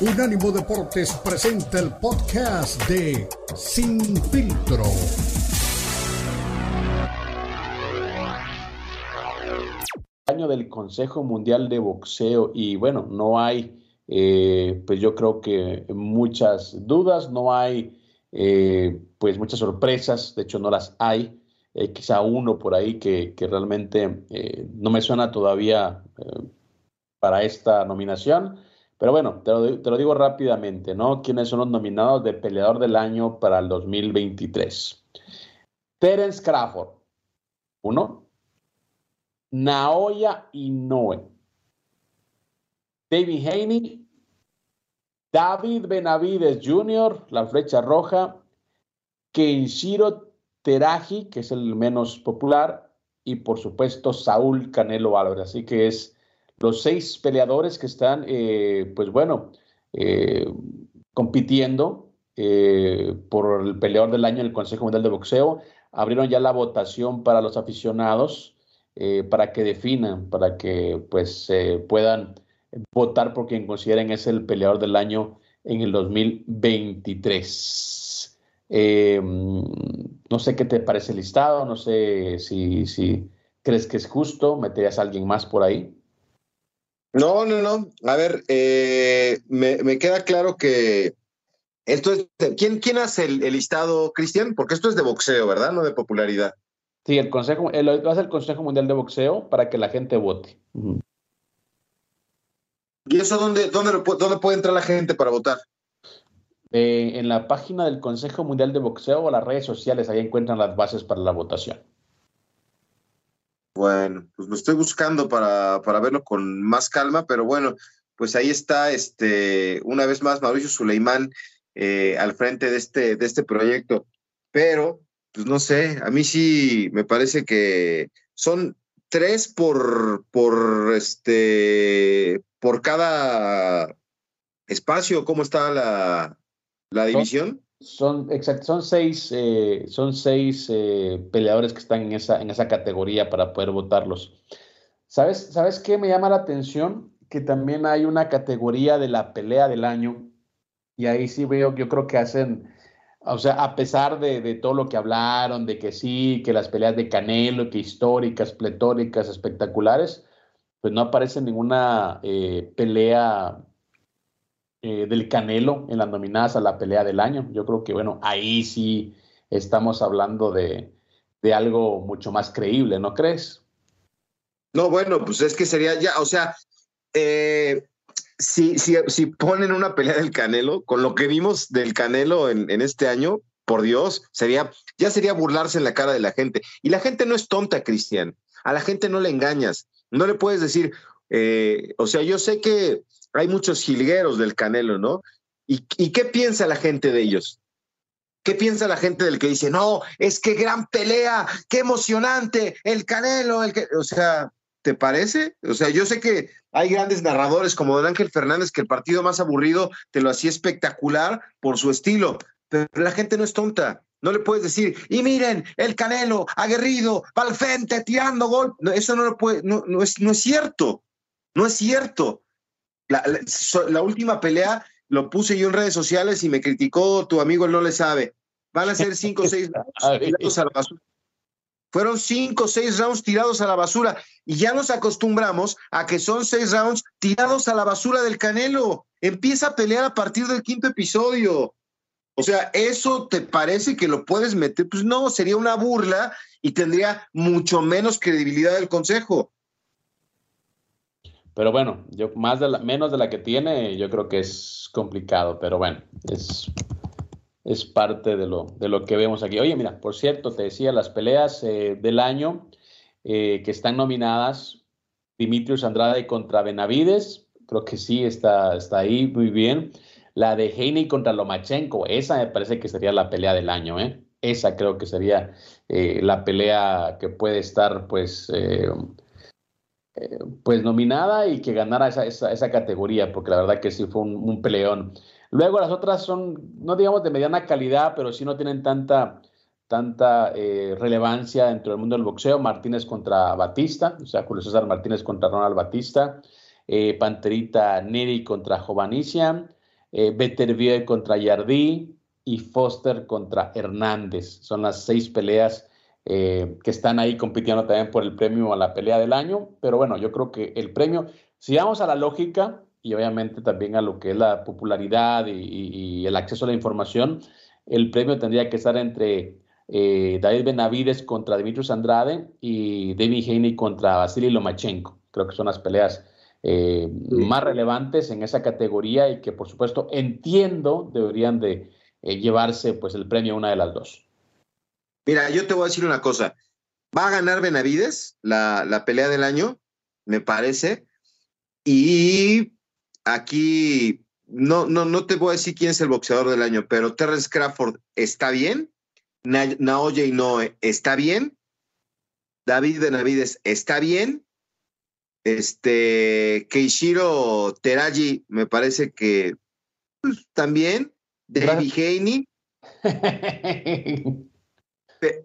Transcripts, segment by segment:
Unánimo Deportes presenta el podcast de Sin Filtro. Año del Consejo Mundial de Boxeo y bueno, no hay, eh, pues yo creo que muchas dudas, no hay, eh, pues muchas sorpresas, de hecho no las hay. Eh, quizá uno por ahí que, que realmente no me suena todavía para esta nominación. Pero bueno, te lo, digo rápidamente, ¿no? ¿Quiénes son los nominados de Peleador del Año para el 2023? Terence Crawford, uno. Naoya Inoue. David Haney. David Benavides Jr., la flecha roja. Kenshiro Teraji, que es el menos popular. Y por supuesto, Saúl Canelo Álvarez. Así que es los seis peleadores que están, eh, pues bueno, eh, compitiendo eh, por el peleador del año en el Consejo Mundial de Boxeo, abrieron ya la votación para los aficionados para que definan, para que pues puedan votar por quien consideren es el peleador del año en el 2023. no sé qué te parece el listado, no sé si, si crees que es justo, meterías a alguien más por ahí. No, no, no. A ver, eh, me, queda claro que esto es. ¿Quién, quién hace el, listado, Cristian? Porque esto es de boxeo, ¿verdad? No de popularidad. Sí, el Consejo, el, hace el Consejo Mundial de Boxeo para que la gente vote. ¿Y eso dónde, dónde, dónde puede entrar la gente para votar? Eh, en la página del Consejo Mundial de Boxeo o las redes sociales, ahí encuentran las bases para la votación. Bueno, pues lo estoy buscando para, para verlo con más calma, pero bueno, pues ahí está, este, una vez más, Mauricio Suleimán eh, al frente de este, de este proyecto. Pero, pues no sé, a mí sí me parece que son tres por, por, este, por cada espacio, ¿cómo está la, la división? Son, exacto, son seis, eh, son seis eh, peleadores que están en esa, en esa categoría para poder votarlos. ¿Sabes, ¿Sabes qué me llama la atención? Que también hay una categoría de la pelea del año y ahí sí veo, yo creo que hacen, o sea, a pesar de, todo lo que hablaron, de que sí, que las peleas de Canelo, que históricas, pletóricas, espectaculares, pues no aparece ninguna eh, pelea eh, del Canelo en las nominadas a la pelea del año. Yo creo que, bueno, ahí sí estamos hablando de, algo mucho más creíble, ¿no crees? No, bueno, pues es que sería ya, o sea, eh, si, si, si, ponen una pelea del Canelo, con lo que vimos del Canelo en, en, este año, por Dios, sería, ya sería burlarse en la cara de la gente. Y la gente no es tonta, Cristian. A la gente no le engañas. No le puedes decir, eh, o sea, yo sé que hay muchos jilgueros del Canelo, ¿no? ¿Y, qué piensa la gente de ellos? ¿Qué piensa la gente del que dice, no, es que gran pelea, qué emocionante, el Canelo, el que, o sea, ¿te parece? O sea, yo sé que hay grandes narradores como Don Ángel Fernández que el partido más aburrido te lo hacía espectacular por su estilo, pero la gente no es tonta. No le puedes decir, y miren, el Canelo, aguerrido, pa'l frente, tirando gol. Eso no lo puede, no, no, es, no es cierto. No es cierto. La, última pelea lo puse yo en redes sociales y me criticó tu amigo, él no le sabe. Van a ser cinco o seis rounds tirados a la basura. Fueron cinco o seis rounds tirados a la basura y ya nos acostumbramos a que son seis rounds tirados a la basura del Canelo. Empieza a pelear a partir del quinto episodio. O sea, ¿eso te parece que lo puedes meter? Pues no, sería una burla y tendría mucho menos credibilidad del Consejo. Pero bueno, yo más de la, menos de la que tiene, yo creo que es complicado, pero bueno, es, es parte de lo, de lo que vemos aquí. Oye, mira, por cierto, te decía, las peleas eh, del año eh, que están nominadas, Dimitrios Andrade contra Benavides, creo que sí, está, está ahí muy bien. La de Heine contra Lomachenko, esa me parece que sería la pelea del año, ¿eh? Esa creo que sería eh, la pelea que puede estar, pues, pues nominada y que ganara esa, esa, categoría, porque la verdad que sí fue un, peleón. Luego las otras son, no digamos de mediana calidad, pero sí no tienen tanta, tanta eh, relevancia dentro del mundo del boxeo. Martínez contra Batista, o sea, Julio César Martínez contra Ronald Batista. Eh, Panterita Neri contra Jovanicia. eh, contra Yardí y Foster contra Hernández. Son las seis peleas eh, que están ahí compitiendo también por el premio a la pelea del año. Pero bueno, yo creo que el premio, si vamos a la lógica y obviamente también a lo que es la popularidad y, el acceso a la información, el premio tendría que estar entre eh, David Benavides contra Dimitrios Andrade y David Haney contra Vasily Lomachenko. Creo que son las peleas eh, más relevantes en esa categoría y que por supuesto entiendo deberían de eh, llevarse pues el premio a una de las dos. Mira, yo te voy a decir una cosa. Va a ganar Benavides la, la pelea del año, me parece. Y aquí no, no, no te voy a decir quién es el boxeador del año, pero Terrence Crawford está bien. Naoya Inoue está bien. David Benavides está bien. Este, Keishiro Teraji me parece que pues, también. David Haney.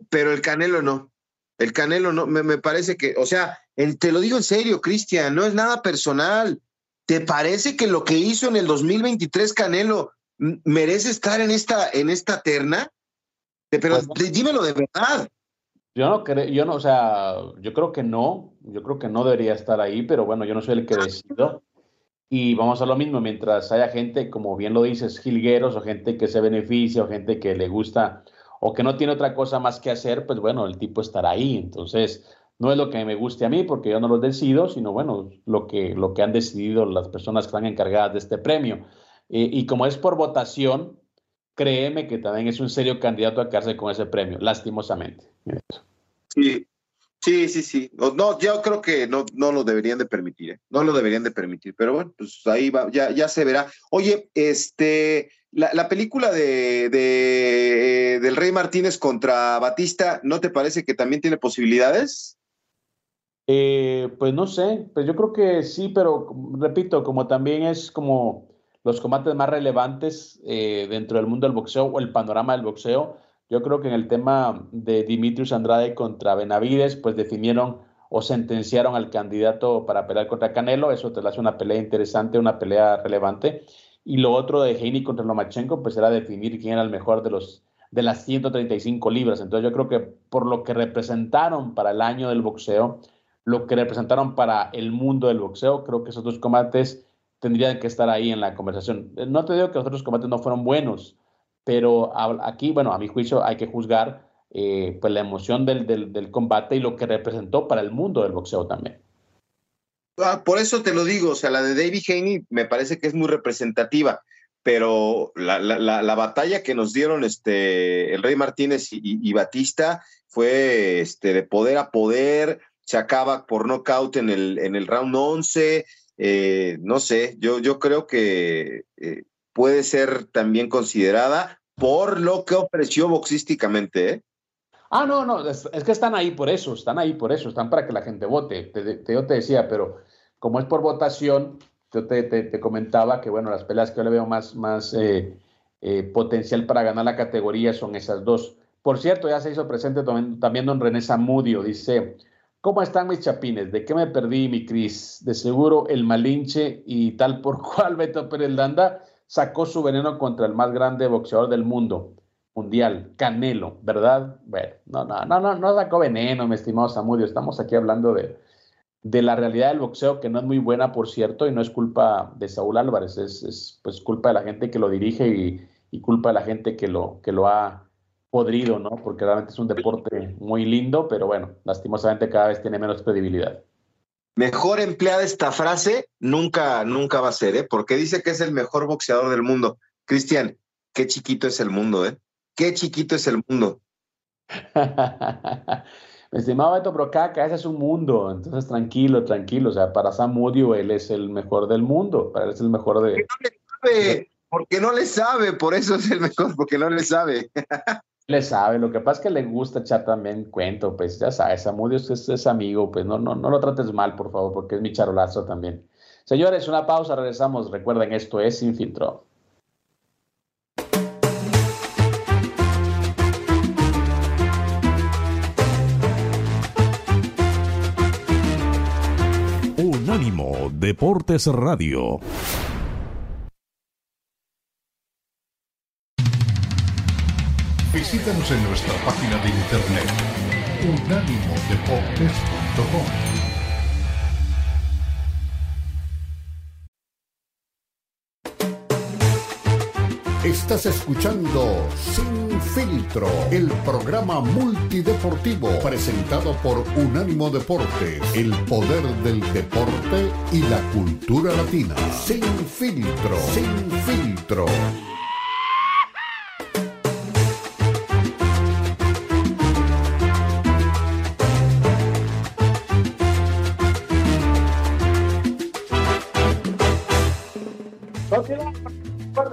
pero el Canelo no. El Canelo no. Me, parece que, o sea, te lo digo en serio, Cristian, no es nada personal. ¿Te parece que lo que hizo en el 2023 Canelo merece estar en esta, en esta terna? Pero pues dímelo de verdad. Yo no creo, yo no, o sea, yo creo que no, yo creo que no debería estar ahí, pero bueno, yo no soy el que decido. Y vamos a lo mismo, mientras haya gente, como bien lo dices, jilgueros o gente que se beneficia o gente que le gusta o que no tiene otra cosa más que hacer, pues bueno, el tipo estará ahí. Entonces, no es lo que me guste a mí porque yo no lo decido, sino bueno, lo que, lo que han decidido las personas que están encargadas de este premio. Y como es por votación, créeme que también es un serio candidato a quedarse con ese premio, lastimosamente. Sí, sí, sí, sí. No, yo creo que no, no lo deberían de permitir, ¿eh? no lo deberían de permitir, pero bueno, pues ahí va, ya, ya se verá. Oye, este, la, película de, de, del Rey Martínez contra Batista, ¿no te parece que también tiene posibilidades? Eh, pues no sé, pues yo creo que sí, pero repito, como también es como los combates más relevantes eh, dentro del mundo del boxeo o el panorama del boxeo. Yo creo que en el tema de Dimitrius Andrade contra Benavides, pues definieron o sentenciaron al candidato para pelear contra Canelo. Eso te lo hace una pelea interesante, una pelea relevante. Y lo otro de Heini contra Lomachenko, pues era definir quién era el mejor de los de las 135 libras. Entonces yo creo que por lo que representaron para el año del boxeo, lo que representaron para el mundo del boxeo, creo que esos dos combates tendrían que estar ahí en la conversación. No te digo que los otros combates no fueron buenos, pero aquí, bueno, a mi juicio hay que juzgar eh, pues la emoción del, del, combate y lo que representó para el mundo del boxeo también. Ah, por eso te lo digo, o sea, la de David Haney me parece que es muy representativa, pero la, la, la, batalla que nos dieron este, el Rey Martínez y, Batista fue este, de poder a poder, se acaba por nocaut en el, en el round 11, eh, no sé, yo, yo creo que eh, puede ser también considerada por lo que ofreció boxísticamente. ¿eh? Ah, no, no, es, que están ahí por eso, están ahí por eso, están para que la gente vote. Te, yo te decía, pero como es por votación, yo te, te, comentaba que, bueno, las peleas que yo le veo más, más potencial para ganar la categoría son esas dos. Por cierto, ya se hizo presente también, también don René Zamudio, dice, ¿Cómo están mis chapines? ¿De qué me perdí, mi Cris? De seguro el Malinche y tal por cual Beto Pérez Landa sacó su veneno contra el más grande boxeador del mundo mundial, Canelo, ¿verdad? Bueno, no, no, no, no, no sacó veneno, mi estimado Samudio. Estamos aquí hablando de, de la realidad del boxeo, que no es muy buena, por cierto, y no es culpa de Saúl Álvarez, es, es pues culpa de la gente que lo dirige y, y culpa de la gente que lo, que lo ha podrido, ¿no? Porque realmente es un deporte muy lindo, pero bueno, lastimosamente cada vez tiene menos credibilidad. Mejor empleada esta frase nunca, nunca va a ser, ¿eh? Porque dice que es el mejor boxeador del mundo. Cristian, qué chiquito es el mundo, ¿eh? Qué chiquito es el mundo. Mi estimado Beto Brocaca, ese es un mundo, entonces tranquilo, tranquilo. O sea, para Sam él es el mejor del mundo, para él es el mejor de. Porque no le sabe, porque no le sabe, por eso es el mejor, porque no le sabe. Le sabe, lo que pasa es que le gusta echar también cuento, pues ya sabes, Samudio es, es, amigo, pues no, no, no lo trates mal, por favor, porque es mi charolazo también. Señores, una pausa, regresamos. Recuerden, esto es Sin Filtro. Unánimo Deportes Radio. Visítanos en nuestra página de internet unánimodeportes.com. Estás escuchando Sin Filtro, el programa multideportivo presentado por Unánimo Deportes, el poder del deporte y la cultura latina. Sin Filtro, Sin Filtro.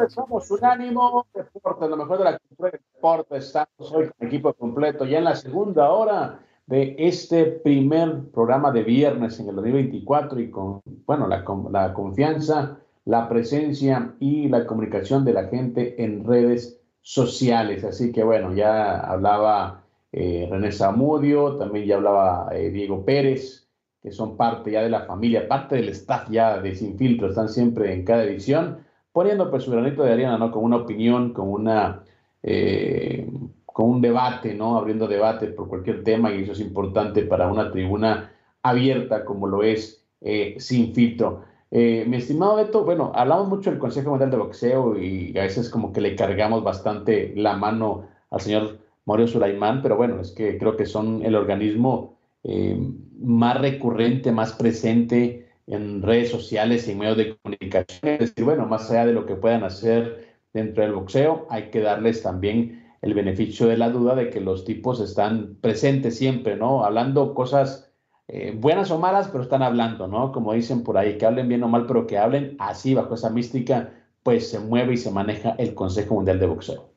Somos Unánimo Deporte, lo mejor de la cultura del deporte. Estamos hoy con equipo completo ya en la segunda hora de este primer programa de viernes en el 2024 y con, bueno, la, la confianza, la presencia y la comunicación de la gente en redes sociales. Así que bueno, ya hablaba eh, René Zamudio, también ya hablaba eh, Diego Pérez, que son parte ya de la familia, parte del staff ya de Sin Filtro, están siempre en cada edición poniendo pues su granito de arena, ¿no? Con una opinión, con una, eh, con un debate, ¿no? Abriendo debate por cualquier tema y eso es importante para una tribuna abierta como lo es eh, Sin Filtro. Eh, mi estimado Beto, bueno, hablamos mucho del Consejo Mundial de Boxeo y a veces como que le cargamos bastante la mano al señor Mario Sulaimán, pero bueno, es que creo que son el organismo más recurrente, más presente en redes sociales y medios de comunicación. Es decir, bueno, más allá de lo que puedan hacer dentro del boxeo, hay que darles también el beneficio de la duda de que los tipos están presentes siempre, ¿no? Hablando cosas eh, buenas o malas, pero están hablando, ¿no? Como dicen por ahí, que hablen bien o mal, pero que hablen así, bajo esa mística, pues se mueve y se maneja el Consejo Mundial de Boxeo.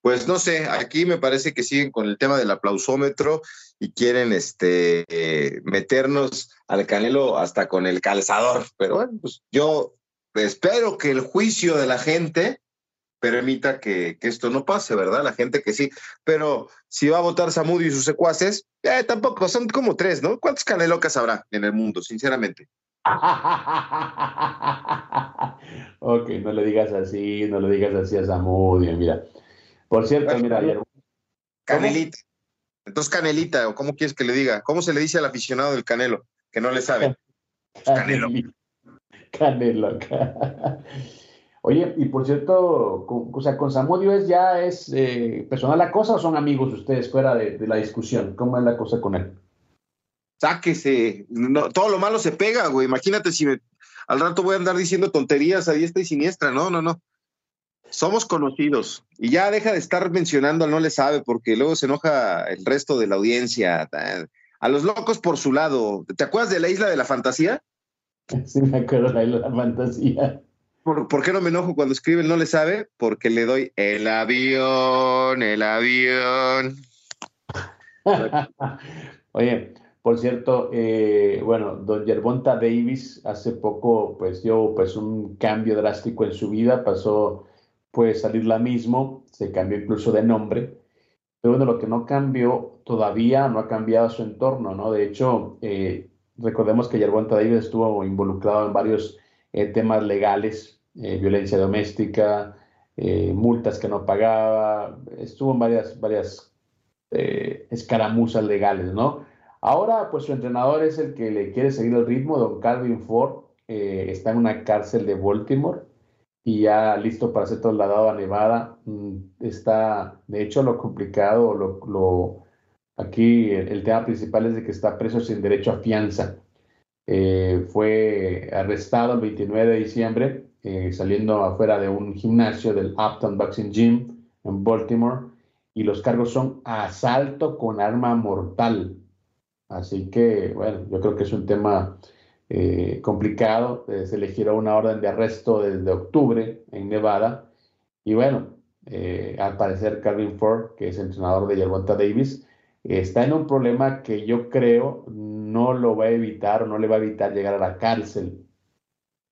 Pues no sé, aquí me parece que siguen con el tema del aplausómetro y quieren este, meternos al Canelo hasta con el calzador. Pero bueno, pues yo espero que el juicio de la gente permita que, esto no pase, ¿verdad? La gente que sí. Pero si va a votar Samudio y sus secuaces, eh, tampoco, son como tres, ¿no? ¿Cuántos canelocas habrá en el mundo, sinceramente? ok, no le digas así, no le digas así a Samudio, mira. Por cierto, mira, ayer. Canelita. Entonces, Canelita, o cómo quieres que le diga? ¿Cómo se le dice al aficionado del Canelo? Que no le sabe. Canelo. Canelo. Oye, y por cierto, con, o sea, con Samudio es ya es eh, personal la cosa o son amigos ustedes fuera de, la discusión? ¿Cómo es la cosa con él? Sáquese. No, todo lo malo se pega, güey. Imagínate si al rato voy a andar diciendo tonterías a diestra y siniestra. No, no, no. Somos conocidos y ya deja de estar mencionando al no le sabe porque luego se enoja el resto de la audiencia. A los locos por su lado. ¿Te acuerdas de la isla de la fantasía? Sí, me acuerdo de la isla de la fantasía. ¿Por, qué no me enojo cuando escribe el no le sabe? Porque le doy el avión, el avión. Oye, por cierto, eh, bueno, don Yerbonta Davis hace poco pues dio pues un cambio drástico en su vida, pasó puede salir la mismo, se cambió incluso de nombre, pero bueno, lo que no cambió todavía, no ha cambiado su entorno, ¿no? De hecho, eh, recordemos que Yerbonta David estuvo involucrado en varios eh, temas legales, eh, violencia doméstica, multas que no pagaba, estuvo en varias, varias escaramuzas legales, ¿no? Ahora, pues su entrenador es el que le quiere seguir el ritmo, don Calvin Ford, está en una cárcel de Baltimore, y ya listo para ser trasladado a Nevada. Mm, está, de hecho, lo complicado, lo, aquí el, tema principal es de que está preso sin derecho a fianza. Eh, fue arrestado el 29 de diciembre, eh, saliendo afuera de un gimnasio del Upton Boxing Gym en Baltimore, y los cargos son asalto con arma mortal. Así que, bueno, yo creo que es un tema eh, complicado. Eh, se le giró una orden de arresto desde octubre en Nevada. Y bueno, eh, al parecer Calvin Ford, que es entrenador de Yerbonta Davis, está en un problema que yo creo no lo va a evitar o no le va a evitar llegar a la cárcel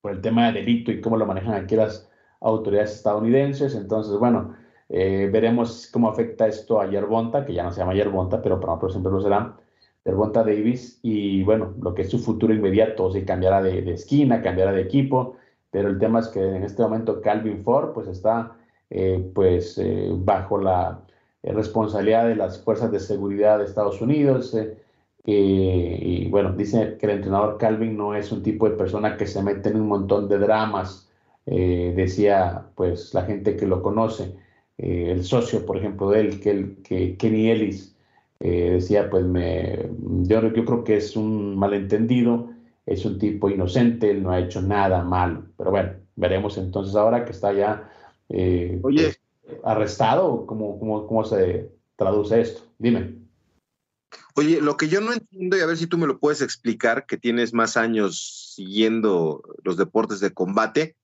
por el tema de delito y cómo lo manejan aquí las autoridades estadounidenses. Entonces, bueno, veremos cómo afecta esto a Yerbonta, que ya no se llama Yerbonta, pero para siempre lo será Bonta Davis y bueno, lo que es su futuro inmediato, si cambiará de, esquina, cambiará de equipo, pero el tema es que en este momento Calvin Ford pues está pues bajo la responsabilidad de las fuerzas de seguridad de Estados Unidos. y bueno, dice que el entrenador Calvin no es un tipo de persona que se mete en un montón de dramas, decía pues la gente que lo conoce. el socio, por ejemplo, de él, que Kenny Ellis, eh, decía, pues me, yo, yo, creo que es un malentendido, es un tipo inocente, él no ha hecho nada mal, pero bueno, veremos entonces ahora que está ya eh, pues, arrestado, ¿cómo, cómo, cómo se traduce esto? Dime. Oye, lo que yo no entiendo, y a ver si tú me lo puedes explicar, que tienes más años siguiendo los deportes de combate,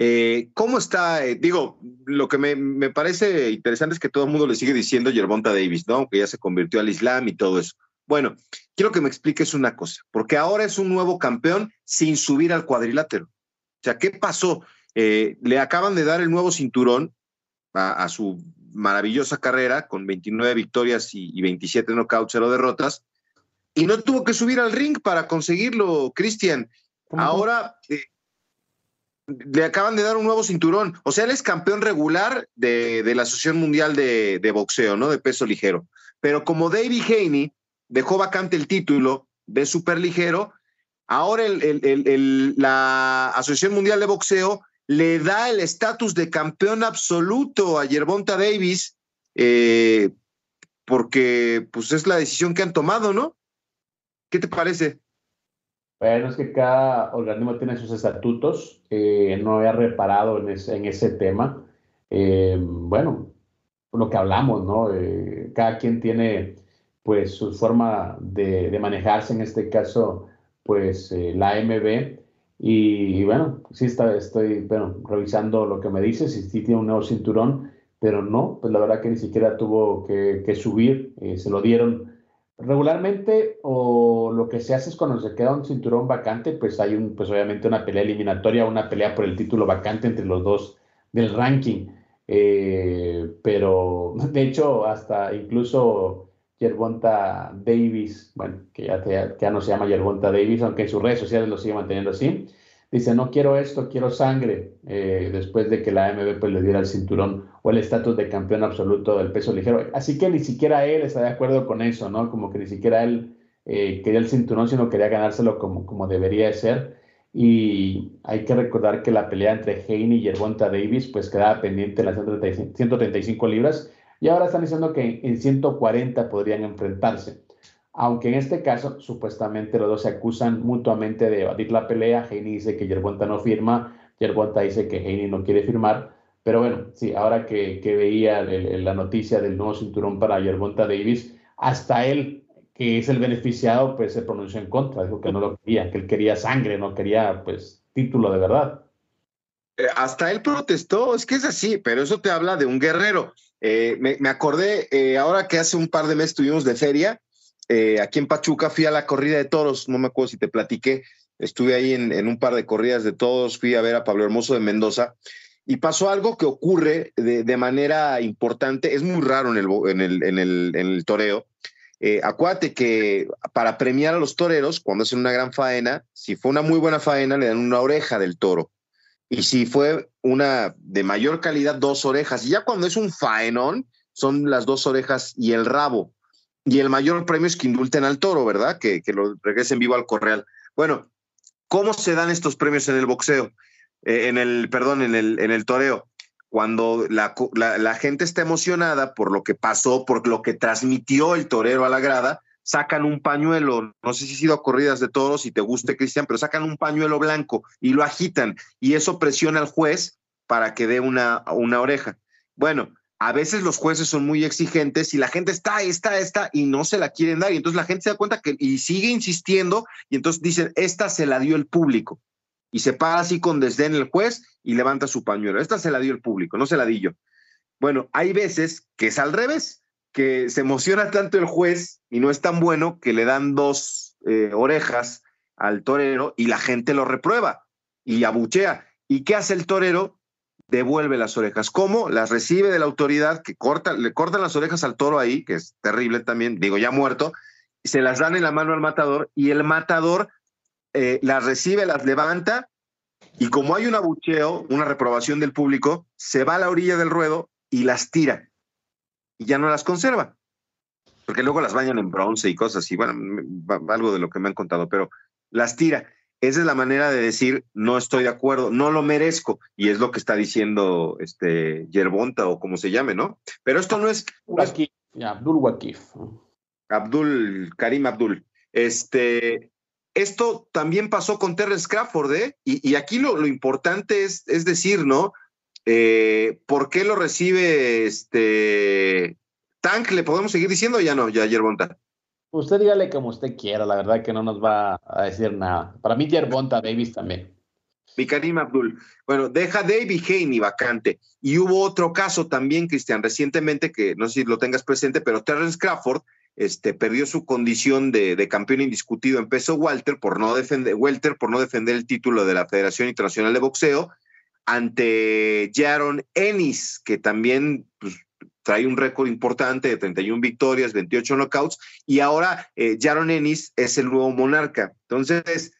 eh, ¿Cómo está? Eh, digo, lo que me, parece interesante es que todo el mundo le sigue diciendo Yerbonta Davis, ¿no? Aunque ya se convirtió al Islam y todo eso. Bueno, quiero que me expliques una cosa, porque ahora es un nuevo campeón sin subir al cuadrilátero. O sea, ¿qué pasó? Eh, le acaban de dar el nuevo cinturón a, su maravillosa carrera con 29 victorias y, 27 knockouts, cero derrotas, y no tuvo que subir al ring para conseguirlo, Cristian. Ahora le acaban de dar un nuevo cinturón. O sea, él es campeón regular de, la Asociación Mundial de, Boxeo, ¿no? De peso ligero. Pero como David Haney dejó vacante el título de super ligero, ahora la Asociación Mundial de Boxeo le da el estatus de campeón absoluto a Yerbonta Davis, eh, porque pues es la decisión que han tomado, ¿no? ¿Qué te parece? Bueno, es que cada organismo tiene sus estatutos. Eh, no había reparado en, en ese tema. Eh, bueno, lo que hablamos, ¿no? Eh, cada quien tiene pues su forma de, de manejarse, en este caso, pues la AMB. Y, bueno, sí está, estoy bueno, revisando lo que me dices, si sí tiene un nuevo cinturón, pero no, pues la verdad que ni siquiera tuvo que, que subir, se lo dieron Regularmente, o lo que se hace es cuando se queda un cinturón vacante, pues hay un, pues obviamente una pelea eliminatoria, una pelea por el título vacante entre los dos del ranking. Eh, pero de hecho, hasta incluso Yerbonta Davis, bueno, que ya, ya no se llama Yerbonta Davis, aunque en sus redes sociales lo sigue manteniendo así, dice, no quiero esto, quiero sangre, eh, después de que la AMB pues, le diera el cinturón o el estatus de campeón absoluto del peso ligero. Así que ni siquiera él está de acuerdo con eso, ¿no? Como que ni siquiera él eh, quería el cinturón, sino quería ganárselo como, como debería de ser. Y hay que recordar que la pelea entre Haney y Yerbonta Davis pues quedaba pendiente en las 135 libras y ahora están diciendo que en 140 podrían enfrentarse aunque en este caso supuestamente los dos se acusan mutuamente de evadir la pelea. Heini dice que Yerbonta no firma, Yerbonta dice que Heini no quiere firmar. Pero bueno, sí, ahora que, veía la noticia del nuevo cinturón para Yerbonta Davis, hasta él, que es el beneficiado, pues se pronunció en contra, dijo que no lo quería, que él quería sangre, no quería pues título de verdad. Eh, hasta él protestó, es que es así, pero eso te habla de un guerrero. Eh, me, acordé, eh, ahora que hace un par de meses estuvimos de feria, eh, aquí en Pachuca fui a la corrida de toros, no me acuerdo si te platiqué, estuve ahí en, un par de corridas de toros, fui a ver a Pablo Hermoso de Mendoza y pasó algo que ocurre de, manera importante, es muy raro en el, en el, toreo. Eh, acuérdate que para premiar a los toreros, cuando hacen una gran faena, si fue una muy buena faena, le dan una oreja del toro. Y si fue una de mayor calidad, dos orejas. Y ya cuando es un faenón, son las dos orejas y el rabo y el mayor premio es que indulten al toro, ¿verdad? Que, lo regresen vivo al correal. Bueno, ¿cómo se dan estos premios en el boxeo? Eh, en el, perdón, en el, en el toreo. Cuando la, la, gente está emocionada por lo que pasó, por lo que transmitió el torero a la grada, sacan un pañuelo, no sé si ha sido a corridas de toros, si te guste, Cristian, pero sacan un pañuelo blanco y lo agitan y eso presiona al juez para que dé una, una oreja. Bueno, a veces los jueces son muy exigentes y la gente está, está, está y no se la quieren dar. Y entonces la gente se da cuenta que y sigue insistiendo y entonces dicen, esta se la dio el público. Y se para así con desdén el juez y levanta su pañuelo. Esta se la dio el público, no se la di yo. Bueno, hay veces que es al revés, que se emociona tanto el juez y no es tan bueno que le dan dos eh, orejas al torero y la gente lo reprueba y abuchea. ¿Y qué hace el torero? Devuelve las orejas. ¿Cómo? Las recibe de la autoridad que corta, le cortan las orejas al toro ahí, que es terrible también, digo ya muerto, se las dan en la mano al matador y el matador eh, las recibe, las levanta Y como hay un abucheo, una reprobación del público, se va a la orilla del ruedo y las tira. Y ya no las conserva. Porque luego las bañan en bronce y cosas así. Bueno, algo de lo que me han contado, pero las tira. Esa es la manera de decir, no estoy de acuerdo, no lo merezco. Y es lo que está diciendo este Yerbonta o como se llame, ¿no? Pero esto no es... Abdul Wakif. Abdul, Karim Abdul. Este, esto también pasó con Terrence Crawford, ¿eh? Y, aquí lo, importante es, es, decir, ¿no? Eh, ¿Por qué lo recibe este Tank? ¿Le podemos seguir diciendo ya no, ya Yerbonta? Usted dígale como usted quiera, la verdad que no nos va a decir nada. Para mí, Yerbonta Davis también. Mi Abdul. Bueno, deja David Haney vacante. Y hubo otro caso también, Cristian, recientemente, que no sé si lo tengas presente, pero Terrence Crawford este, perdió su condición de, campeón indiscutido en peso Walter por no defender, Welter por no defender el título de la Federación Internacional de Boxeo ante Jaron Ennis, que también pues, trae un récord importante de 31 victorias, 28 knockouts, y ahora eh, Jaron Ennis es el nuevo monarca. Entonces,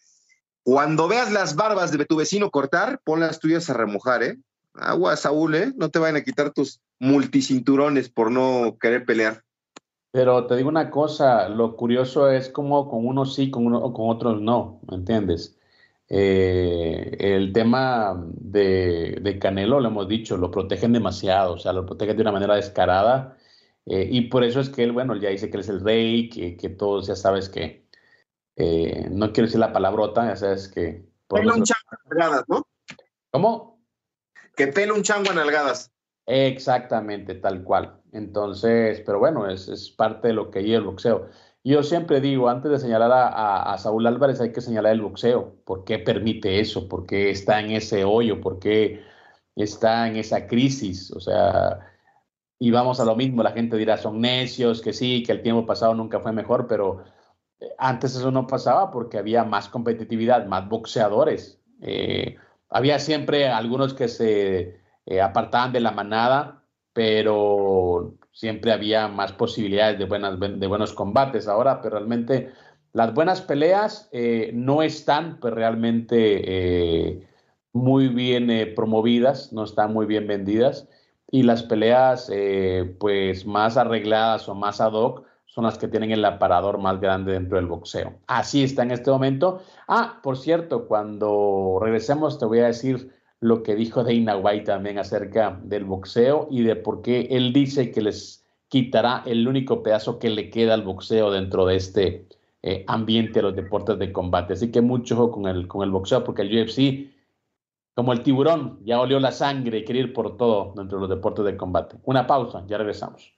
cuando veas las barbas de tu vecino cortar, pon las tuyas a remojar, ¿eh? Agua, Saúl, ¿eh? No te vayan a quitar tus multicinturones por no querer pelear. Pero te digo una cosa, lo curioso es como con unos sí, con, uno, con otros no, ¿me entiendes? Eh, el tema de, Canelo, lo hemos dicho, lo protegen demasiado, o sea, lo protegen de una manera descarada. Eh, y por eso es que él, bueno, ya dice que él es el rey, que, que todos ya sabes que, eh, no quiero decir la palabrota, ya sabes que... Pela un chango en algadas, ¿no? ¿Cómo? Que pela un chango en algadas. Exactamente, tal cual. Entonces, pero bueno, es, es parte de lo que hay el boxeo. Yo siempre digo, antes de señalar a, a, Saúl Álvarez, hay que señalar el boxeo. ¿Por qué permite eso? ¿Por qué está en ese hoyo? ¿Por qué está en esa crisis? O sea, y vamos a lo mismo, la gente dirá, son necios, que sí, que el tiempo pasado nunca fue mejor, pero eh, antes eso no pasaba porque había más competitividad, más boxeadores. Eh, había siempre algunos que se eh, apartaban de la manada pero siempre había más posibilidades de, buenas, de buenos combates ahora, pero realmente las buenas peleas eh, no están pues, realmente eh, muy bien eh, promovidas, no están muy bien vendidas y las peleas pues más arregladas o más ad hoc son las que tienen el aparador más grande dentro del boxeo. Así está en este momento. Ah, por cierto, cuando regresemos te voy a decir lo que dijo Dana White también acerca del boxeo y de por qué él dice que les quitará el único pedazo que le queda al boxeo dentro de este eh, ambiente de los deportes de combate. Así que mucho ojo con el, con el boxeo, porque el UFC, como el tiburón, ya olió la sangre y quiere ir por todo dentro de los deportes de combate. Una pausa, ya regresamos.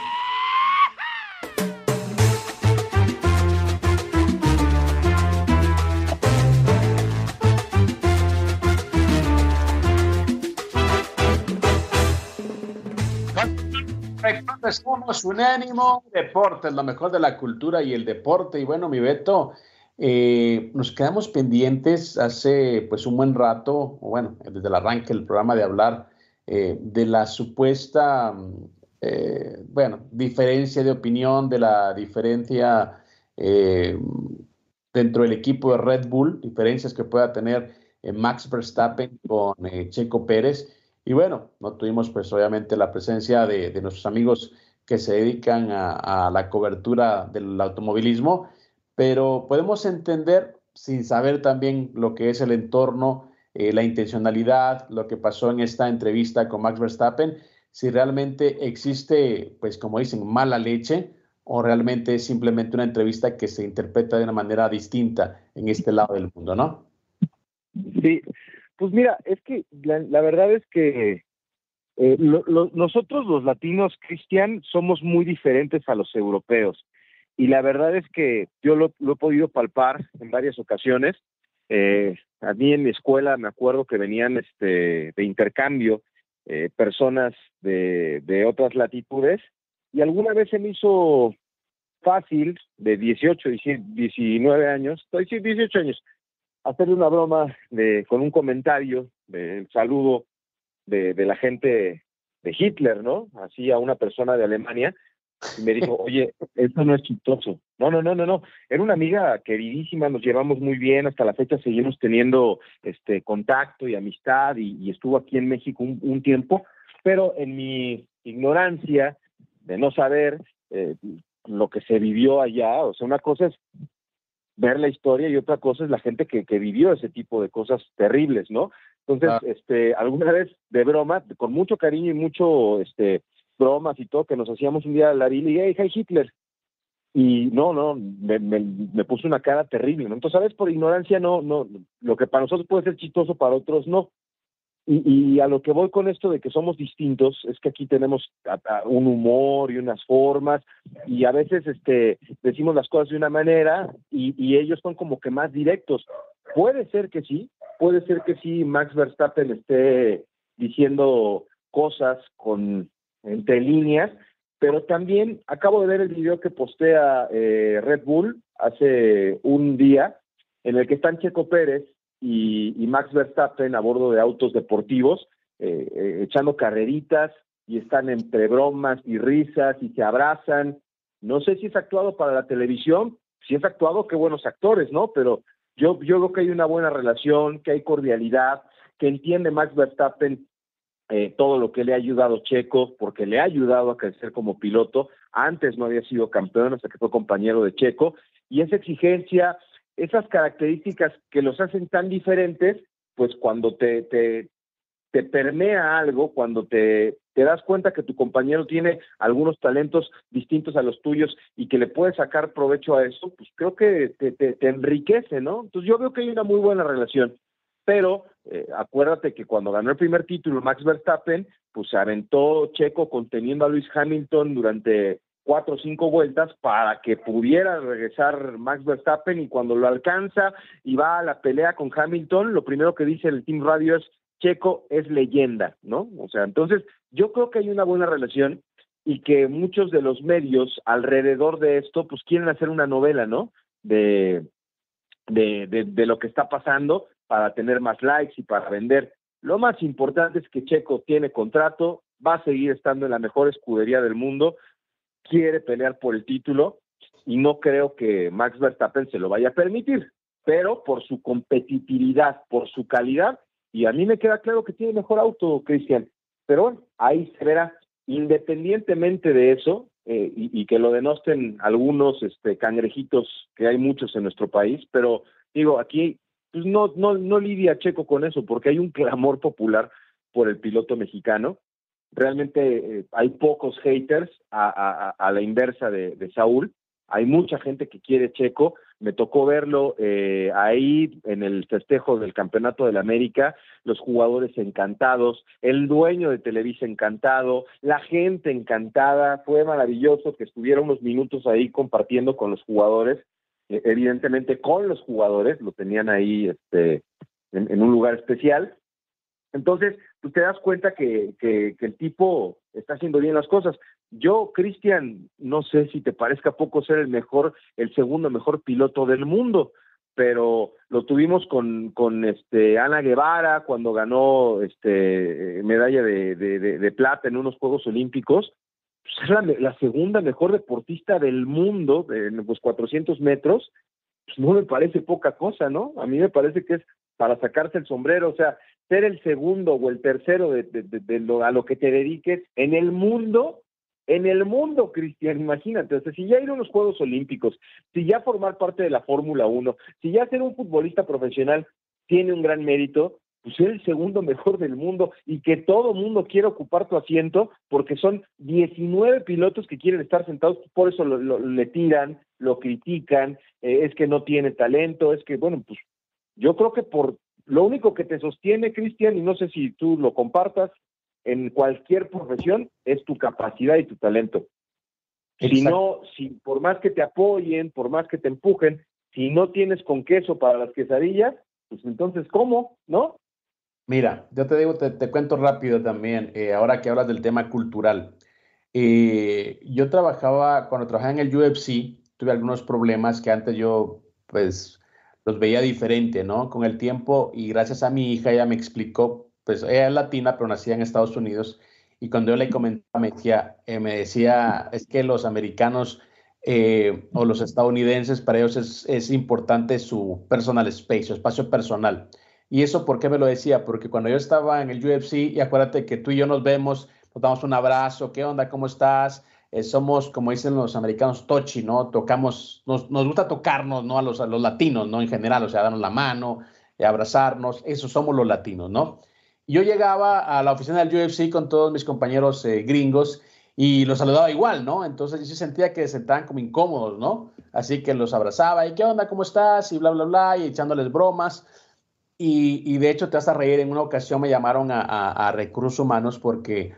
Somos Unánimo Deportes, lo mejor de la cultura y el deporte. Y bueno, mi Beto, eh, nos quedamos pendientes hace pues un buen rato, bueno, desde el arranque del programa de hablar eh, de la supuesta, eh, bueno, diferencia de opinión, de la diferencia dentro del equipo de Red Bull, diferencias que pueda tener Max Verstappen con Checo Pérez. Y bueno, no tuvimos pues obviamente la presencia de, nuestros amigos que se dedican a, la cobertura del automovilismo, pero podemos entender sin saber también lo que es el entorno, eh, la intencionalidad, lo que pasó en esta entrevista con Max Verstappen, si realmente existe, pues como dicen, mala leche o realmente es simplemente una entrevista que se interpreta de una manera distinta en este lado del mundo, ¿no? Sí, pues mira, es que la, verdad es que Eh, nosotros los latinos, Cristian, somos muy diferentes a los europeos. Y la verdad es que yo lo, he podido palpar en varias ocasiones. Eh, a mí en mi escuela me acuerdo que venían este, de intercambio eh, personas de, de otras latitudes y alguna vez se me hizo fácil de 18, 19 años, estoy 18 años, hacerle una broma de, con un comentario del saludo de, de, la gente de Hitler, ¿no? Así a una persona de Alemania. Y me dijo, oye, esto no es chistoso. No, no, no, no, no. Era una amiga queridísima, nos llevamos muy bien, hasta la fecha seguimos teniendo este contacto y amistad y, estuvo aquí en México un, tiempo, pero en mi ignorancia de no saber eh, lo que se vivió allá, o sea, una cosa es ver la historia y otra cosa es la gente que, que vivió ese tipo de cosas terribles, ¿no? Entonces, este, alguna vez de broma, con mucho cariño y mucho, este, bromas y todo, que nos hacíamos un día a la y hey, hey, Hitler. Y no, no, me, me, me puso una cara terrible, ¿no? Entonces, ¿sabes? Por ignorancia, no, no, lo que para nosotros puede ser chistoso, para otros no. Y, a lo que voy con esto de que somos distintos es que aquí tenemos un humor y unas formas y a veces este decimos las cosas de una manera y, ellos son como que más directos. Puede ser que sí, puede ser que sí Max Verstappen esté diciendo cosas con entre líneas, pero también acabo de ver el video que postea eh, Red Bull hace un día en el que están Checo Pérez y, Max Verstappen a bordo de autos deportivos, eh, eh, echando carreritas y están entre bromas y risas y se abrazan. No sé si es actuado para la televisión, si es actuado, qué buenos actores, ¿no? Pero yo, yo creo que hay una buena relación, que hay cordialidad, que entiende Max Verstappen eh, todo lo que le ha ayudado Checo, porque le ha ayudado a crecer como piloto. Antes no había sido campeón hasta que fue compañero de Checo. Y esa exigencia, esas características que los hacen tan diferentes, pues cuando te, te, te permea algo, cuando te, te das cuenta que tu compañero tiene algunos talentos distintos a los tuyos y que le puedes sacar provecho a eso, pues creo que te, te, te enriquece, ¿no? Entonces yo veo que hay una muy buena relación, pero eh, acuérdate que cuando ganó el primer título Max Verstappen, pues se aventó Checo conteniendo a Luis Hamilton durante cuatro o cinco vueltas para que pudiera regresar Max Verstappen y cuando lo alcanza y va a la pelea con Hamilton, lo primero que dice el Team Radio es Checo es leyenda, ¿no? O sea, entonces yo creo que hay una buena relación y que muchos de los medios alrededor de esto pues quieren hacer una novela, ¿no? De, de, de, lo que está pasando para tener más likes y para vender. Lo más importante es que Checo tiene contrato, va a seguir estando en la mejor escudería del mundo quiere pelear por el título y no creo que Max Verstappen se lo vaya a permitir, pero por su competitividad, por su calidad, y a mí me queda claro que tiene mejor auto, Cristian, pero bueno, ahí se verá, independientemente de eso, eh, y, que lo denosten algunos este, cangrejitos, que hay muchos en nuestro país, pero digo, aquí pues no, no, no lidia Checo con eso, porque hay un clamor popular por el piloto mexicano, realmente eh, hay pocos haters a, la inversa de, Saúl. Hay mucha gente que quiere Checo. Me tocó verlo eh, ahí en el festejo del Campeonato de la América, los jugadores encantados, el dueño de Televisa encantado, la gente encantada. Fue maravilloso que estuviera unos minutos ahí compartiendo con los jugadores, eh, evidentemente con los jugadores, lo tenían ahí este, en un lugar especial entonces, tú te das cuenta que, que, el tipo está haciendo bien las cosas. Yo, Cristian, no sé si te parezca poco ser el mejor, el segundo mejor piloto del mundo, pero lo tuvimos con, con este Ana Guevara cuando ganó este medalla de, de, plata en unos Juegos Olímpicos. Pues es la, la, segunda mejor deportista del mundo en los 400 metros. Pues no me parece poca cosa, ¿no? A mí me parece que es para sacarse el sombrero. O sea, ser el segundo o el tercero de, lo, a lo que te dediques en el mundo, en el mundo, Cristian, imagínate, o sea, si ya ir a unos Juegos Olímpicos, si ya formar parte de la Fórmula 1, si ya ser un futbolista profesional tiene un gran mérito, pues ser el segundo mejor del mundo y que todo mundo quiera ocupar tu asiento porque son 19 pilotos que quieren estar sentados, por eso lo, le tiran, lo critican, eh, es que no tiene talento, es que, bueno, pues yo creo que por lo único que te sostiene, Cristian, y no sé si tú lo compartas, en cualquier profesión es tu capacidad y tu talento. Si no, si por más que te apoyen, por más que te empujen, si no tienes con queso para las quesadillas, pues entonces, ¿cómo? ¿No? Mira, yo te digo, te, cuento rápido también, eh, ahora que hablas del tema cultural. Eh, yo trabajaba, cuando trabajaba en el UFC, tuve algunos problemas que antes yo, pues, los veía diferente, ¿no? Con el tiempo y gracias a mi hija, ella me explicó, pues, ella es latina, pero nacida en Estados Unidos, y cuando yo le comentaba, me decía, eh, me decía es que los americanos eh, o los estadounidenses, para ellos es, es, importante su personal space, su espacio personal. Y eso, ¿por qué me lo decía? Porque cuando yo estaba en el UFC, y acuérdate que tú y yo nos vemos, nos damos un abrazo, ¿qué onda? ¿Cómo estás? Eh, somos, como dicen los americanos, tochi, ¿no? Tocamos, nos, nos gusta tocarnos, ¿no? A los, a los, latinos, ¿no? En general, o sea, darnos la mano, abrazarnos, eso somos los latinos, ¿no? Yo llegaba a la oficina del UFC con todos mis compañeros eh, gringos y los saludaba igual, ¿no? Entonces yo sí sentía que se sentaban como incómodos, ¿no? Así que los abrazaba y ¿qué onda? ¿Cómo estás? Y bla, bla, bla, y echándoles bromas. Y, y de hecho te vas a reír, en una ocasión me llamaron a, a, a recursos humanos porque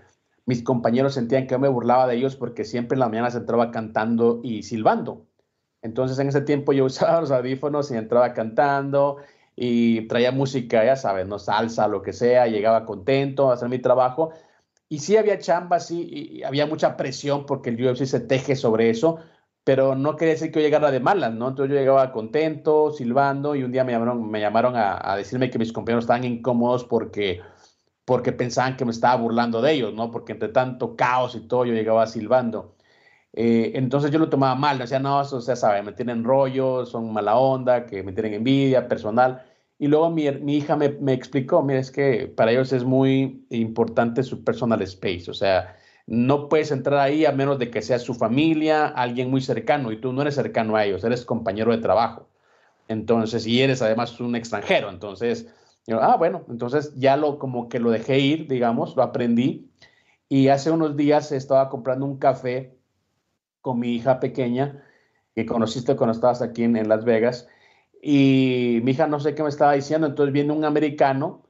mis compañeros sentían que yo me burlaba de ellos porque siempre en la mañana se entraba cantando y silbando. Entonces en ese tiempo yo usaba los audífonos y entraba cantando y traía música, ya sabes, no salsa, lo que sea, llegaba contento a hacer mi trabajo. Y sí había chamba, sí, y había mucha presión porque el UFC se teje sobre eso, pero no quería decir que yo llegara de malas, ¿no? Entonces yo llegaba contento, silbando, y un día me llamaron, me llamaron a decirme que mis compañeros estaban incómodos porque, porque pensaban que me estaba burlando de ellos, ¿no? Porque entre tanto caos y todo, yo llegaba silbando. Eh, entonces yo lo tomaba mal, decía, no, eso se sabe, me tienen rollo, son mala onda, que me tienen envidia personal. Y luego mi, mi hija me, me, explicó, mira, es que para ellos es muy importante su personal space, o sea, no puedes entrar ahí a menos de que sea su familia, alguien muy cercano, y tú no eres cercano a ellos, eres compañero de trabajo. Entonces, y eres además un extranjero, entonces, ah, bueno, entonces ya lo como que lo dejé ir, digamos, lo aprendí. Y hace unos días estaba comprando un café con mi hija pequeña, que conociste cuando estabas aquí en, Las Vegas, y mi hija no sé qué me estaba diciendo, entonces viene un americano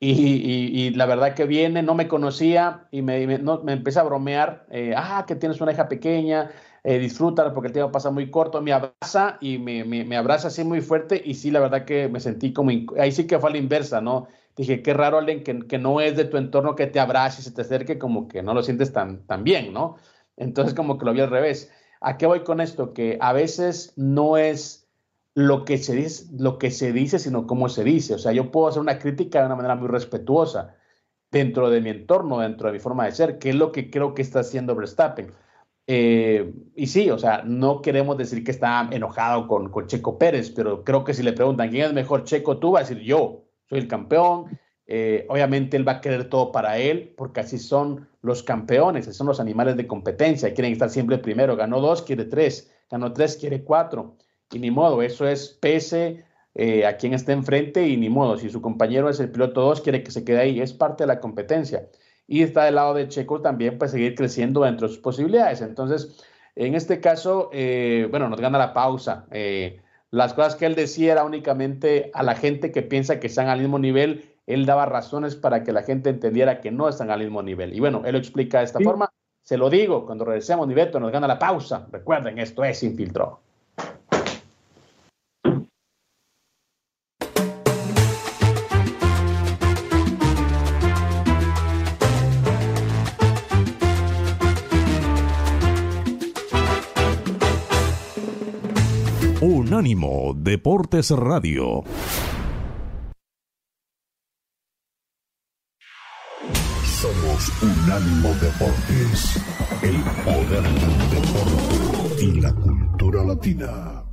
y, y, la verdad que viene, no me conocía y me, me, no, empieza a bromear, eh, ah, que tienes una hija pequeña, eh, porque el tiempo pasa muy corto, me abraza y me, me, me, abraza así muy fuerte y sí, la verdad que me sentí como, ahí sí que fue a la inversa, ¿no? Dije, qué raro alguien que, que no es de tu entorno que te abrace y se te acerque, como que no lo sientes tan, tan bien, ¿no? Entonces como que lo vi al revés. ¿A qué voy con esto? Que a veces no es lo que se dice, lo que se dice, sino cómo se dice. O sea, yo puedo hacer una crítica de una manera muy respetuosa dentro de mi entorno, dentro de mi forma de ser, que es lo que creo que está haciendo Verstappen. Eh, y sí, o sea, no queremos decir que está enojado con, con Checo Pérez, pero creo que si le preguntan quién es mejor Checo, tú vas a decir yo, soy el campeón, eh, obviamente él va a querer todo para él, porque así son los campeones, son los animales de competencia, quieren estar siempre primero, ganó dos, quiere tres, ganó tres, quiere cuatro, y ni modo, eso es pese eh, a quien esté enfrente y ni modo, si su compañero es el piloto dos, quiere que se quede ahí, es parte de la competencia. Y está del lado de Checo también, pues seguir creciendo dentro de sus posibilidades. Entonces, en este caso, eh, bueno, nos gana la pausa. Eh, las cosas que él decía era únicamente a la gente que piensa que están al mismo nivel él daba razones para que la gente entendiera que no están al mismo nivel. Y bueno, él lo explica de esta sí. forma. Se lo digo, cuando regresemos, Niveto nos gana la pausa. Recuerden, esto es Infiltró. Unánimo Deportes Radio. Somos Unánimo Deportes, el poder del deporte y la cultura latina.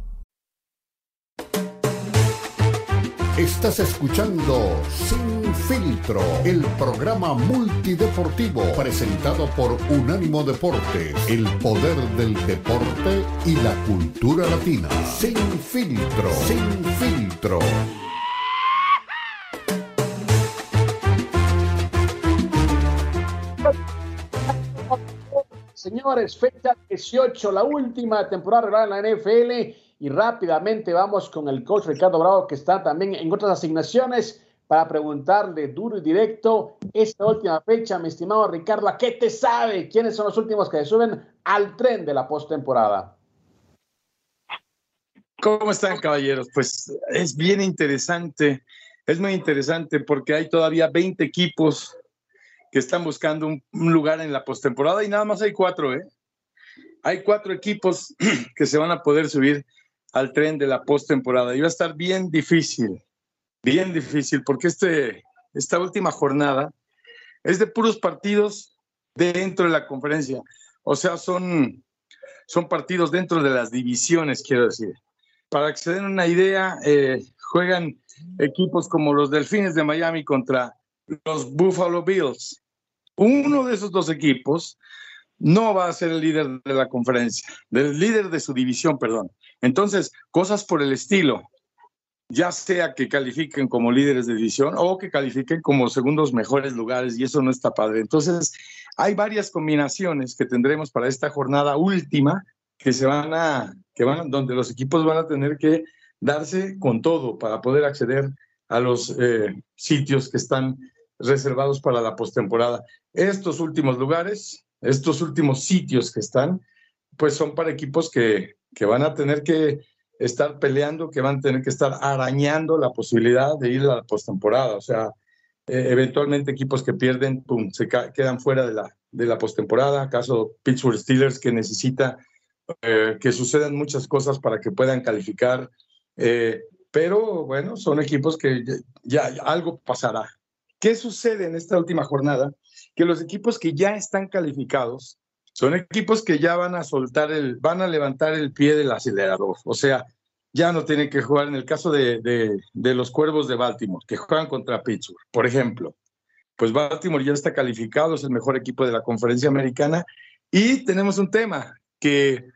Estás escuchando Sin Filtro, el programa multideportivo presentado por Unánimo Deportes, el poder del deporte y la cultura latina. Sin Filtro, Sin Filtro. Señores, fecha 18, la última temporada regular en la NFL. Y rápidamente vamos con el coach Ricardo Bravo, que está también en otras asignaciones. para preguntarle duro y directo esta última fecha, mi estimado Ricardo, ¿a qué te sabe? ¿Quiénes son los últimos que suben al tren de la postemporada? ¿Cómo están, caballeros? Pues es bien interesante, es muy interesante porque hay todavía 20 equipos que están buscando un, lugar en la postemporada y nada más hay cuatro, ¿eh? Hay cuatro equipos que se van a poder subir al tren de la postemporada va a estar bien difícil bien difícil, porque este, esta última jornada es de puros partidos dentro de la conferencia. O sea, son, son partidos dentro de las divisiones, quiero decir. Para que se den una idea, eh, juegan equipos como los Delfines de Miami contra los Buffalo Bills. Uno de esos dos equipos no va a ser el líder de la conferencia, del líder de su división, perdón. Entonces, cosas por el estilo ya sea que califiquen como líderes de división o que califiquen como segundos mejores lugares, y eso no está padre. Entonces, hay varias combinaciones que tendremos para esta jornada última que se van a, que van, donde los equipos van a tener que darse con todo para poder acceder a los eh, sitios que están reservados para la postemporada. Estos últimos lugares, estos últimos sitios que están, pues son para equipos que, que van a tener que estar peleando, que van a tener que estar arañando la posibilidad de ir a la postemporada. O sea, eh, eventualmente equipos que pierden, pum, se quedan fuera de la, de la postemporada. Caso Pittsburgh Steelers, que necesita eh, que sucedan muchas cosas para que puedan calificar. Eh, pero bueno, son equipos que ya, ya algo pasará. ¿Qué sucede en esta última jornada? Que los equipos que ya están calificados son equipos que ya van a soltar el, van a levantar el pie del acelerador. O sea, ya no tienen que jugar en el caso de, de, los Cuervos de Baltimore, que juegan contra Pittsburgh, por ejemplo. Pues Baltimore ya está calificado, es el mejor equipo de la conferencia americana. Y tenemos un tema que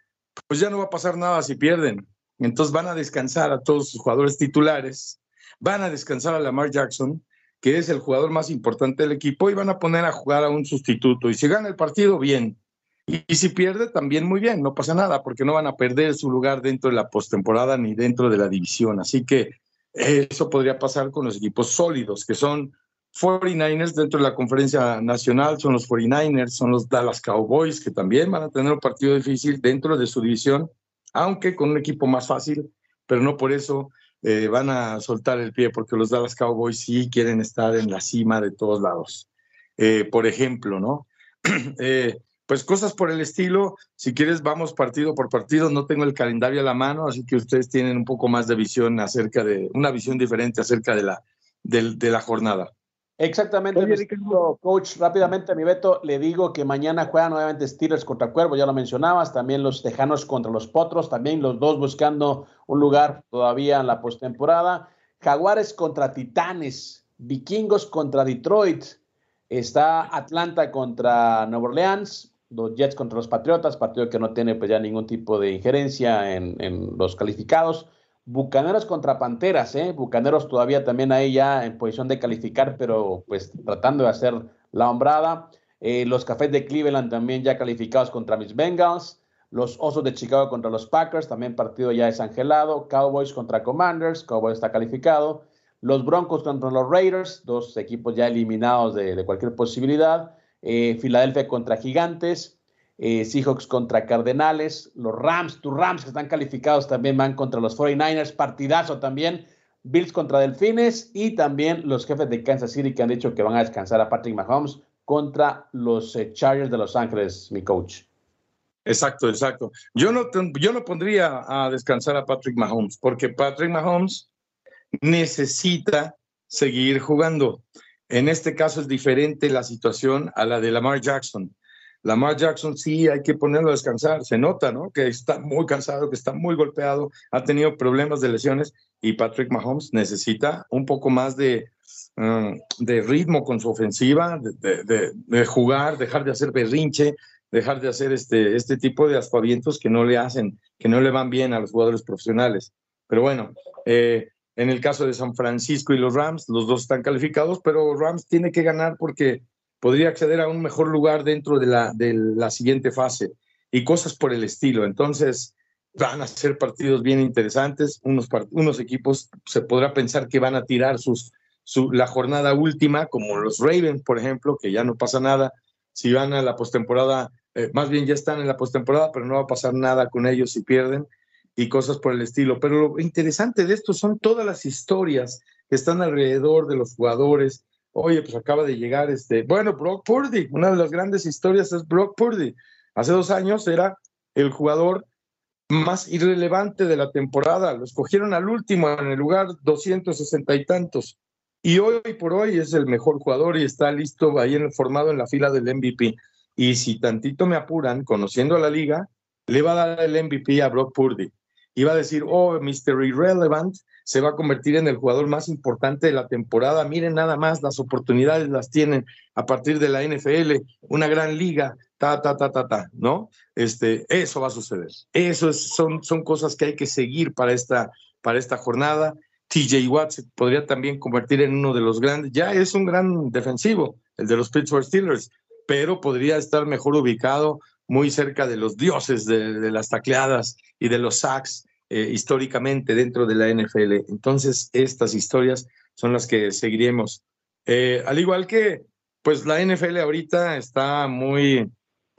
pues ya no va a pasar nada si pierden. Entonces van a descansar a todos sus jugadores titulares, van a descansar a Lamar Jackson, que es el jugador más importante del equipo, y van a poner a jugar a un sustituto. Y si gana el partido, bien. Y, si pierde, también muy bien, no pasa nada, porque no van a perder su lugar dentro de la postemporada ni dentro de la división. Así que eso podría pasar con los equipos sólidos, que son 49ers dentro de la conferencia nacional, son los 49ers, son los Dallas Cowboys, que también van a tener un partido difícil dentro de su división, aunque con un equipo más fácil, pero no por eso eh, van a soltar el pie, porque los Dallas Cowboys sí quieren estar en la cima de todos lados. Eh, por ejemplo, ¿no? eh, pues cosas por el estilo. Si quieres, vamos partido por partido. No tengo el calendario a la mano, así que ustedes tienen un poco más de visión acerca de, una visión diferente acerca de la, de, la jornada. Exactamente, coach. Rápidamente, mi Beto, le digo que mañana juegan nuevamente Steelers contra Cuervo, ya lo mencionabas, también los Tejanos contra los Potros, también los dos buscando un lugar todavía en la postemporada. Jaguares contra Titanes, Vikingos contra Detroit, está Atlanta contra Nueva Orleans, los Jets contra los Patriotas, partido que no tiene pues ya ningún tipo de injerencia en, los calificados. Bucaneros contra Panteras, ¿eh? Bucaneros todavía también ahí ya en posición de calificar, pero pues tratando de hacer la hombrada. Eh, los Cafés de Cleveland también ya calificados contra mis Bengals. Los Osos de Chicago contra los Packers, también partido ya desangelado. Cowboys contra Commanders, Cowboys está calificado. Los Broncos contra los Raiders, dos equipos ya eliminados de cualquier posibilidad. Eh, Filadelfia contra Gigantes, eh, Seahawks contra Cardenales, los Rams, tus Rams que están calificados también van contra los 49ers, partidazo también, Bills contra Delfines y también los jefes de Kansas City que han dicho que van a descansar a Patrick Mahomes contra los eh, Chargers de Los Ángeles, mi coach. Exacto, exacto. Yo no, yo no pondría a descansar a Patrick Mahomes porque Patrick Mahomes necesita seguir jugando. En este caso es diferente la situación a la de Lamar Jackson. Lamar Jackson sí hay que ponerlo a descansar, se nota, ¿no? Que está muy cansado, que está muy golpeado, ha tenido problemas de lesiones y Patrick Mahomes necesita un poco más de, mm, de ritmo con su ofensiva, de, jugar, dejar de hacer berrinche, dejar de hacer este, este tipo de aspavientos que no le hacen, que no le van bien a los jugadores profesionales. Pero bueno, eh, en el caso de San Francisco y los Rams, los dos están calificados, pero Rams tiene que ganar porque podría acceder a un mejor lugar dentro de la, de la siguiente fase y cosas por el estilo. Entonces, van a ser partidos bien interesantes. Unos, unos equipos se podrá pensar que van a tirar sus, su, la jornada última, como los Ravens, por ejemplo, que ya no pasa nada. Si van a la postemporada, eh, más bien ya están en la postemporada, pero no va a pasar nada con ellos si pierden y cosas por el estilo. Pero lo interesante de esto son todas las historias que están alrededor de los jugadores. Oye, pues acaba de llegar este, bueno, Brock Purdy, una de las grandes historias es Brock Purdy. Hace dos años era el jugador más irrelevante de la temporada. Lo escogieron al último en el lugar 260 y tantos. Y hoy por hoy es el mejor jugador y está listo ahí en, formado en la fila del MVP. Y si tantito me apuran, conociendo a la liga, le va a dar el MVP a Brock Purdy. Y va a decir, oh, Mr. Irrelevant se va a convertir en el jugador más importante de la temporada. Miren nada más, las oportunidades las tienen a partir de la NFL, una gran liga, ta, ta, ta, ta, ta, ¿no? Este, eso va a suceder. Eso son, son cosas que hay que seguir para esta, para esta jornada. TJ Watt se podría también convertir en uno de los grandes. Ya es un gran defensivo, el de los Pittsburgh Steelers, pero podría estar mejor ubicado muy cerca de los dioses de, las tacleadas y de los sacks eh, históricamente dentro de la NFL. Entonces, estas historias son las que seguiremos. Eh, al igual que, pues la NFL ahorita está muy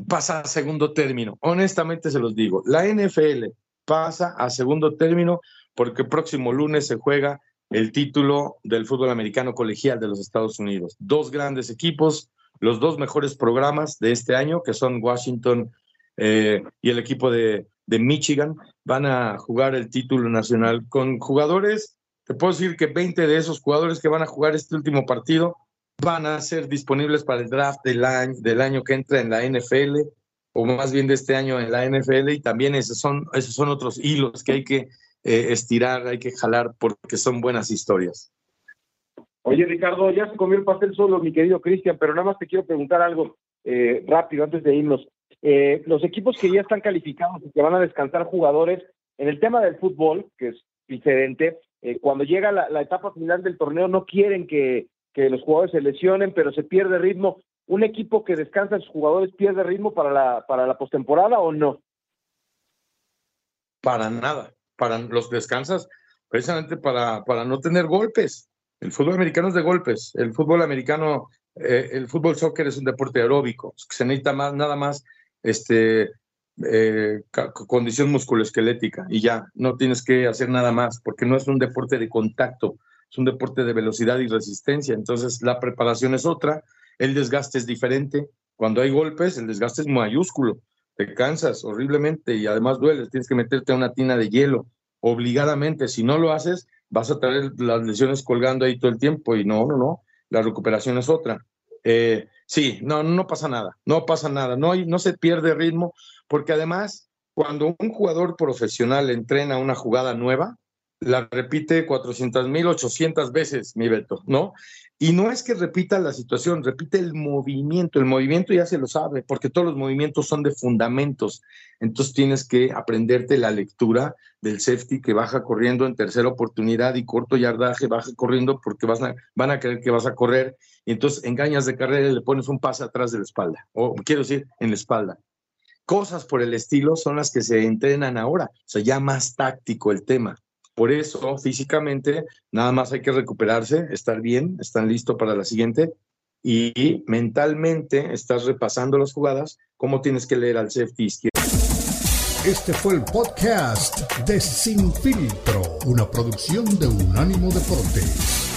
pasa a segundo término. Honestamente se los digo, la NFL pasa a segundo término porque próximo lunes se juega el título del fútbol americano colegial de los Estados Unidos. Dos grandes equipos, los dos mejores programas de este año, que son Washington eh, y el equipo de, de Michigan, van a jugar el título nacional con jugadores, te puedo decir que 20 de esos jugadores que van a jugar este último partido van a ser disponibles para el draft del año, del año que entra en la NFL, o más bien de este año en la NFL, y también esos son, esos son otros hilos que hay que eh, estirar, hay que jalar, porque son buenas historias. Oye, Ricardo, ya se comió el pastel solo, mi querido Cristian, pero nada más te quiero preguntar algo eh, rápido antes de irnos. Eh, los equipos que ya están calificados y que van a descansar jugadores, en el tema del fútbol, que es diferente, cuando llega la, la, etapa final del torneo no quieren que que los jugadores se lesionen, pero se pierde ritmo. ¿Un equipo que descansa a sus jugadores pierde ritmo para la, para la postemporada o no? Para nada. Para los descansas precisamente para, para no tener golpes. El fútbol americano es de golpes. El fútbol americano, eh, el fútbol soccer es un deporte aeróbico. Se necesita más, nada más este, eh, condición musculoesquelética y ya, no tienes que hacer nada más porque no es un deporte de contacto es un deporte de velocidad y resistencia, entonces la preparación es otra, el desgaste es diferente. Cuando hay golpes, el desgaste es mayúsculo, te cansas horriblemente y además dueles, tienes que meterte a una tina de hielo obligadamente. Si no lo haces, vas a traer las lesiones colgando ahí todo el tiempo y no, no, no, la recuperación es otra. Eh, sí, no, no pasa nada, no pasa nada, no, no se pierde ritmo, porque además, cuando un jugador profesional entrena una jugada nueva, la repite 400 mil, 800 veces, mi Beto, ¿no? Y no es que repita la situación, repite el movimiento. El movimiento ya se lo sabe, porque todos los movimientos son de fundamentos. Entonces tienes que aprenderte la lectura del safety que baja corriendo en tercera oportunidad y corto yardaje, baja corriendo porque vas van a creer que vas a correr. Y entonces engañas de carrera y le pones un pase atrás de la espalda, o quiero decir, en la espalda. Cosas por el estilo son las que se entrenan ahora, o sea, ya más táctico el tema. Por eso, físicamente, nada más hay que recuperarse, estar bien, estar listo para la siguiente. Y mentalmente estás repasando las jugadas, cómo tienes que leer al safety. Este fue el podcast de Sin Filtro, una producción de Unánimo Deportes.